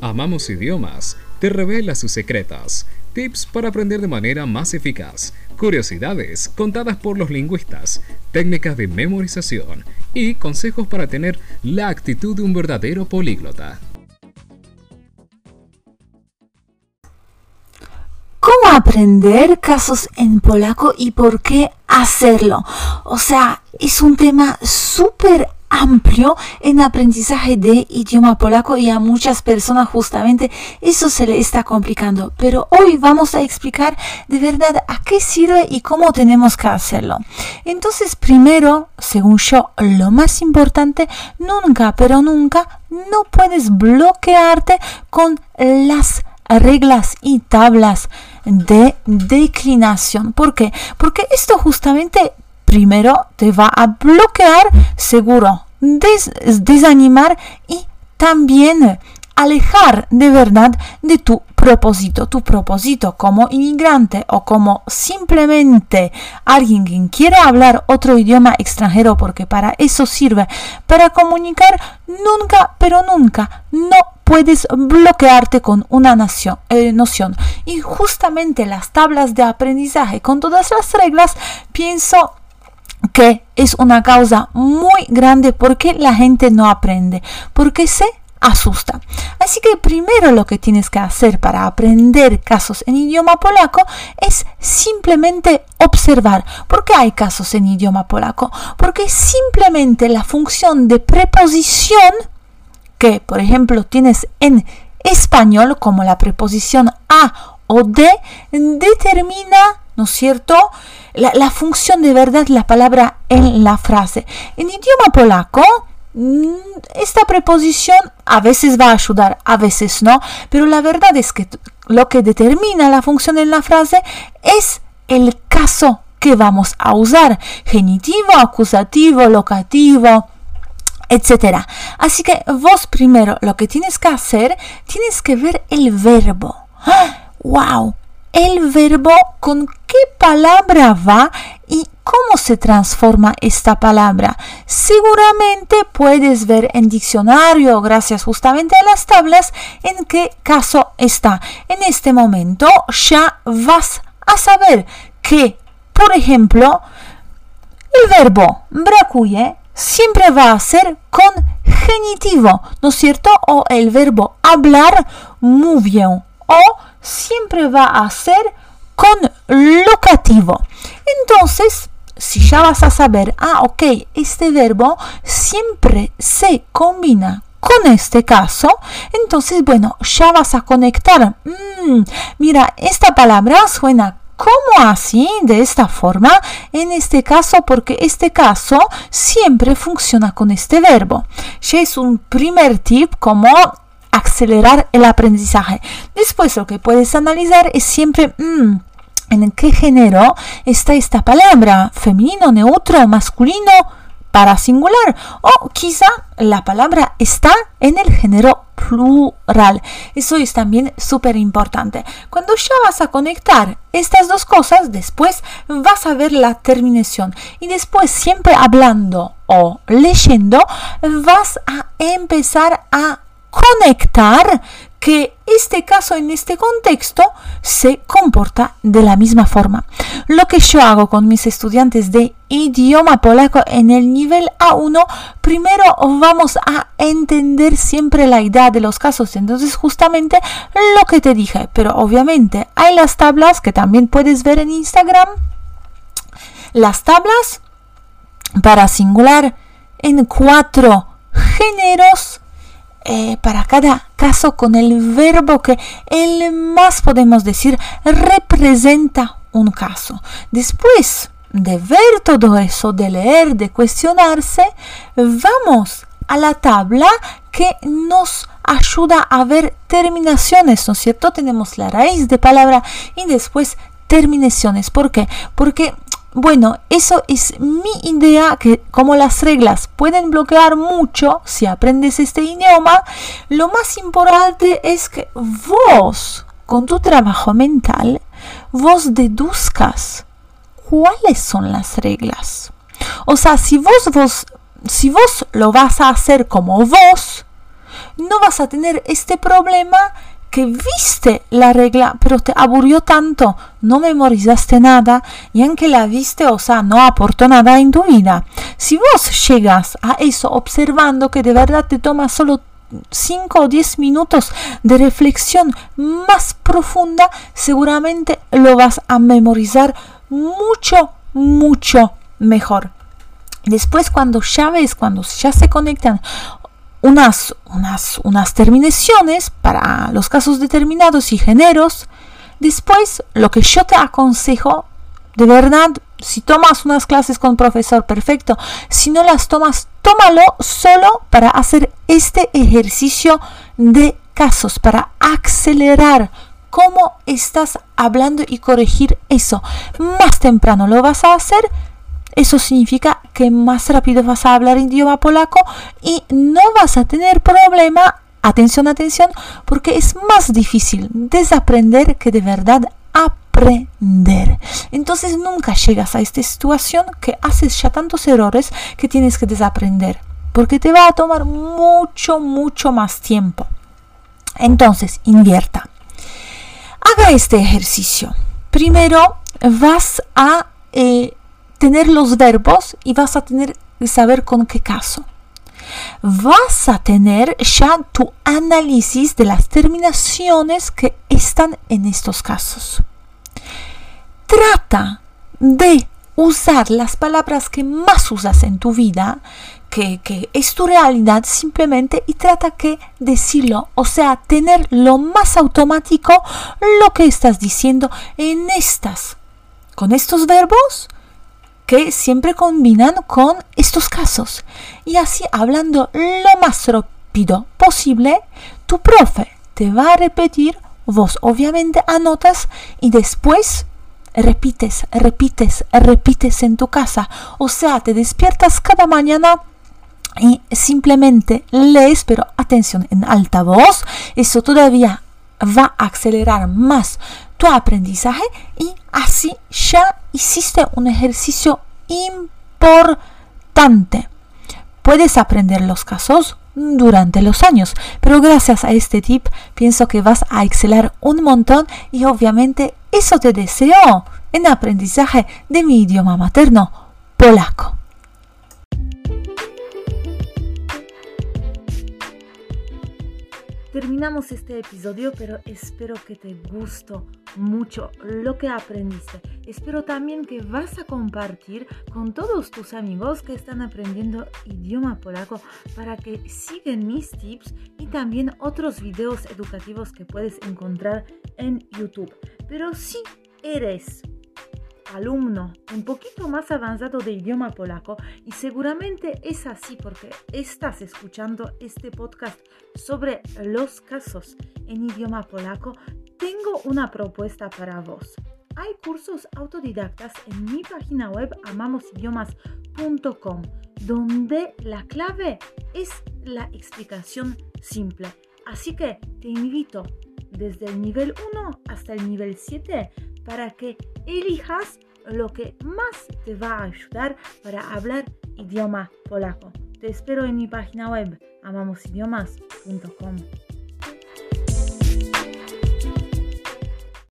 Amamos Idiomas. Te revela sus secretos, tips para aprender de manera más eficaz, curiosidades contadas por los lingüistas, técnicas de memorización. Y consejos para tener la actitud de un verdadero políglota. ¿Cómo aprender casos en polaco y por qué hacerlo? O sea, es un tema súper amplio en aprendizaje de idioma polaco y a muchas personas justamente eso se le está complicando. Pero hoy vamos a explicar de verdad a qué sirve y cómo tenemos que hacerlo. Entonces, primero, según yo, lo más importante, nunca, pero nunca, no puedes bloquearte con las reglas y tablas de declinación. ¿Por qué? Porque esto justamente primero te va a bloquear seguro, desanimar y también alejar de verdad de tu propósito. Tu propósito como inmigrante o como simplemente alguien que quiere hablar otro idioma extranjero porque para eso sirve, para comunicar, nunca, pero nunca, no puedes bloquearte con una eh, noción. Y justamente las tablas de aprendizaje con todas las reglas, pienso es una causa muy grande porque la gente no aprende, porque se asusta. Así que primero lo que tienes que hacer para aprender casos en idioma polaco es simplemente observar. ¿Por qué hay casos en idioma polaco? Porque simplemente la función de preposición que, por ejemplo, tienes en español como la preposición a o de determina, ¿no es cierto?, la, función de verdad la palabra en la frase. En idioma polaco, mm, esta preposición a veces va a ayudar, a veces no, pero la verdad es que lo que determina la función en la frase es el caso que vamos a usar, genitivo, acusativo, locativo, etc. Así que vos primero lo que tienes que hacer, tienes que ver el verbo. ¡Wow! El verbo con qué palabra va y cómo se transforma esta palabra. Seguramente puedes ver en diccionario, gracias justamente a las tablas, en qué caso está. En este momento ya vas a saber que, por ejemplo, el verbo brakuje siempre va a ser con genitivo, ¿no es cierto? O el verbo hablar, bien. O siempre va a ser con locativo. Entonces, si ya vas a saber, ah, ok, este verbo siempre se combina con este caso, entonces, bueno, ya vas a conectar. Mm, mira, esta palabra suena como así, de esta forma, en este caso, porque este caso siempre funciona con este verbo. Ya es un primer tip como acelerar el aprendizaje. Después lo que puedes analizar es siempre mm, en qué género está esta palabra, femenino, neutro, masculino, para singular o quizá la palabra está en el género plural. Eso es también súper importante. Cuando ya vas a conectar estas dos cosas, después vas a ver la terminación y después siempre hablando o leyendo vas a empezar a conectar que este caso en este contexto se comporta de la misma forma. Lo que yo hago con mis estudiantes de idioma polaco en el nivel A1, primero vamos a entender siempre la idea de los casos. Entonces justamente lo que te dije, pero obviamente hay las tablas que también puedes ver en Instagram. Las tablas para singular en cuatro géneros eh, para cada caso con el verbo que el más podemos decir representa un caso. Después de ver todo eso, de leer, de cuestionarse, vamos a la tabla que nos ayuda a ver terminaciones, ¿no es cierto? Tenemos la raíz de palabra y después terminaciones. ¿Por qué? Porque bueno, eso es mi idea, que como las reglas pueden bloquear mucho si aprendes este idioma, lo más importante es que vos, con tu trabajo mental, vos deduzcas cuáles son las reglas. O sea, si vos, vos, si vos lo vas a hacer como vos, no vas a tener este problema que viste la regla, pero te aburrió tanto, no memorizaste nada y aunque la viste, o sea, no aportó nada en tu vida. Si vos llegas a eso observando que de verdad te toma solo 5 o 10 minutos de reflexión más profunda, seguramente lo vas a memorizar mucho, mucho mejor. Después, cuando ya ves, cuando ya se conectan unas, unas, unas terminaciones para los casos determinados y géneros. Después, lo que yo te aconsejo, de verdad, si tomas unas clases con profesor, perfecto. Si no las tomas, tómalo solo para hacer este ejercicio de casos, para acelerar cómo estás hablando y corregir eso. Más temprano lo vas a hacer, eso significa que más rápido vas a hablar idioma polaco y no vas a tener problema, atención, atención, porque es más difícil desaprender que de verdad aprender. Entonces nunca llegas a esta situación que haces ya tantos errores que tienes que desaprender, porque te va a tomar mucho, mucho más tiempo. Entonces, invierta. Haga este ejercicio. Primero vas a... Eh, tener los verbos y vas a tener saber con qué caso. Vas a tener ya tu análisis de las terminaciones que están en estos casos. Trata de usar las palabras que más usas en tu vida, que, que, es tu realidad simplemente y trata que decirlo, o sea, tener lo más automático lo que estás diciendo en estas, con estos verbos que siempre combinan con estos casos. Y así, hablando lo más rápido posible, tu profe te va a repetir, vos obviamente anotas y después repites, repites, repites en tu casa. O sea, te despiertas cada mañana y simplemente lees, pero atención, en alta voz, eso todavía va a acelerar más tu aprendizaje y así ya hiciste un ejercicio importante. Puedes aprender los casos durante los años, pero gracias a este tip pienso que vas a excelar un montón y obviamente eso te deseo en aprendizaje de mi idioma materno, polaco. Terminamos este episodio, pero espero que te gustó mucho lo que aprendiste. Espero también que vas a compartir con todos tus amigos que están aprendiendo idioma polaco para que sigan mis tips y también otros videos educativos que puedes encontrar en YouTube. Pero si eres alumno un poquito más avanzado de idioma polaco y seguramente es así porque estás escuchando este podcast sobre los casos en idioma polaco, tengo una propuesta para vos. Hay cursos autodidactas en mi página web amamosidiomas.com donde la clave es la explicación simple. Así que te invito desde el nivel 1 hasta el nivel 7 para que elijas lo que más te va a ayudar para hablar idioma polaco. Te espero en mi página web amamosidiomas.com.